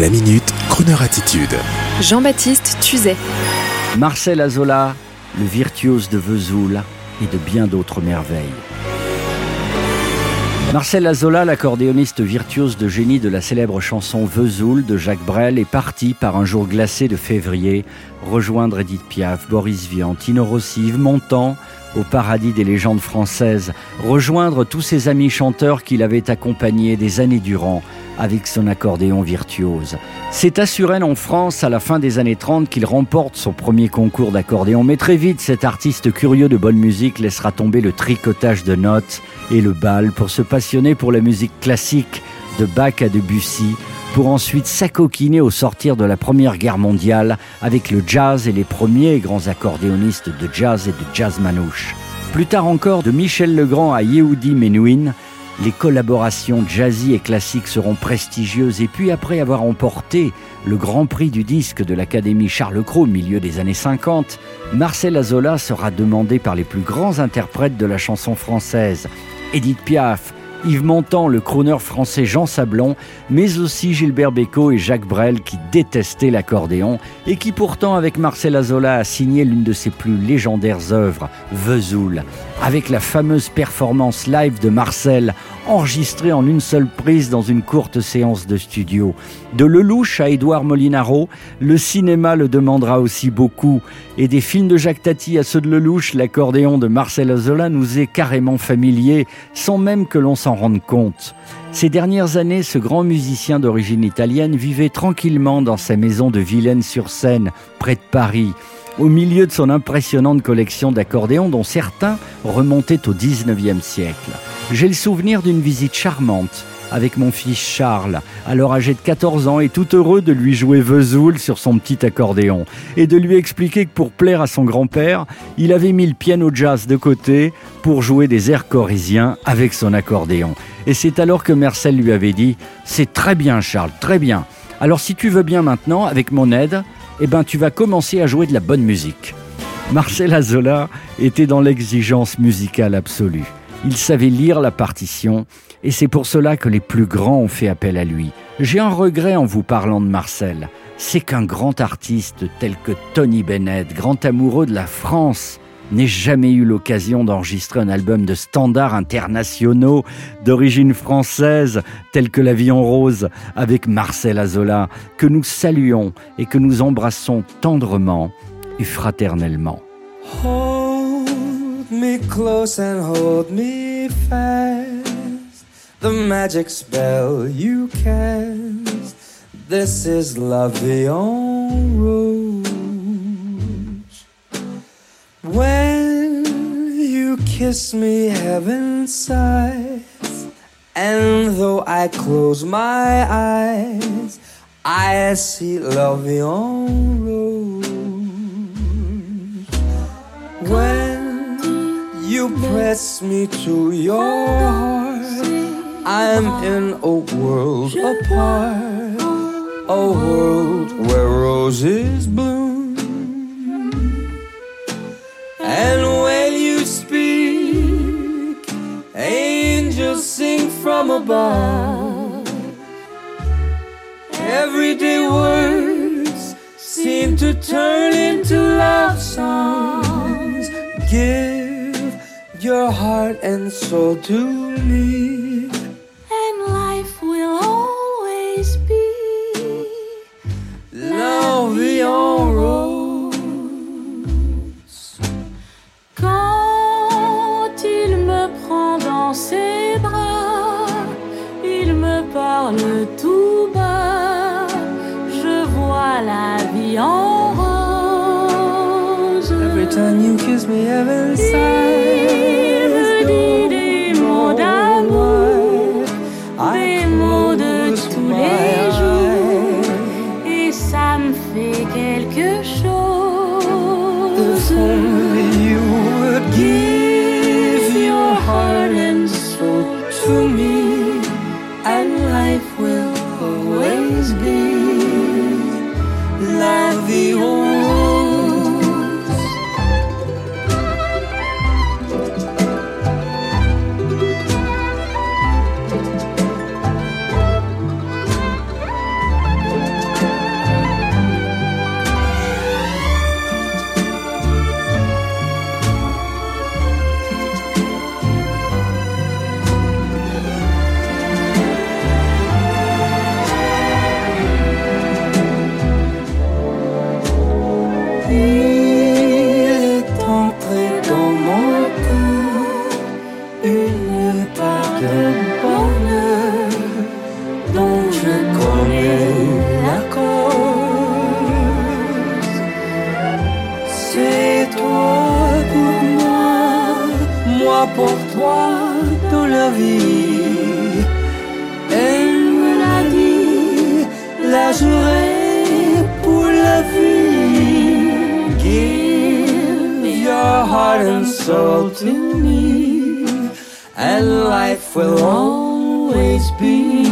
La minute, Kroneur attitude. Jean-Baptiste Tuzet. Marcel Azola, le virtuose de Vesoul et de bien d'autres merveilles. Marcel Azola, l'accordéoniste virtuose de génie de la célèbre chanson Vesoul de Jacques Brel, est parti par un jour glacé de février rejoindre Edith Piaf, Boris Vian, Tino Rossi, Yves Montand au paradis des légendes françaises, rejoindre tous ses amis chanteurs qu'il avait accompagnés des années durant avec son accordéon virtuose. C'est à Suresnes en France, à la fin des années 30, qu'il remporte son premier concours d'accordéon, mais très vite, cet artiste curieux de bonne musique laissera tomber le tricotage de notes et le bal pour se passionner pour la musique classique de Bach à Debussy, pour ensuite s'acoquiner au sortir de la Première Guerre mondiale avec le jazz et les premiers grands accordéonistes de jazz et de jazz manouche. Plus tard encore, de Michel Legrand à Yehudi Menuhin, les collaborations jazzy et classiques seront prestigieuses et puis après avoir emporté le Grand Prix du disque de l'Académie Charles Cros milieu des années 50, Marcel Azola sera demandé par les plus grands interprètes de la chanson française, Edith Piaf, Yves Montand, le crooner français Jean Sablon, mais aussi Gilbert Bécaud et Jacques Brel qui détestaient l'accordéon et qui pourtant avec Marcel Azola a signé l'une de ses plus légendaires œuvres, Vesoul, avec la fameuse performance live de Marcel enregistrée en une seule prise dans une courte séance de studio. De Lelouch à Édouard Molinaro, le cinéma le demandera aussi beaucoup et des films de Jacques Tati à ceux de Lelouch, l'accordéon de Marcel Azola nous est carrément familier sans même que l'on s'en rendre compte. Ces dernières années, ce grand musicien d'origine italienne vivait tranquillement dans sa maison de Vilaine-sur-Seine, près de Paris, au milieu de son impressionnante collection d'accordéons dont certains remontaient au 19e siècle. J'ai le souvenir d'une visite charmante avec mon fils Charles, alors âgé de 14 ans et tout heureux de lui jouer Vesoul sur son petit accordéon et de lui expliquer que pour plaire à son grand-père, il avait mis le piano jazz de côté pour jouer des airs corisiens avec son accordéon. Et c'est alors que Marcel lui avait dit "C'est très bien Charles, très bien. Alors si tu veux bien maintenant avec mon aide, eh ben tu vas commencer à jouer de la bonne musique." Marcel Azola était dans l'exigence musicale absolue. Il savait lire la partition et c'est pour cela que les plus grands ont fait appel à lui. J'ai un regret en vous parlant de Marcel, c'est qu'un grand artiste tel que Tony Bennett, grand amoureux de la France, n'ait jamais eu l'occasion d'enregistrer un album de standards internationaux d'origine française tel que La vie en rose avec Marcel Azola, que nous saluons et que nous embrassons tendrement et fraternellement. Me close and hold me fast. The magic spell you cast. This is love en rouge. When you kiss me, heaven sighs. And though I close my eyes, I see love en rouge. When you press me to your heart. I'm in a world apart, a world where roses bloom. And when you speak, angels sing from above. Everyday words seem to turn into love songs. Give your heart and soul to me. And life will always be love rose. Quand il me prend dans ses bras, il me parle tout bas. Je vois la vie en time you kiss me, heaven quelque chose. If only you would give your heart and soul to me, and life will always be. La vie en pour toi dans la vie. Elle me l'a dit, la pour la vie. Give your heart and soul to me, and life will always be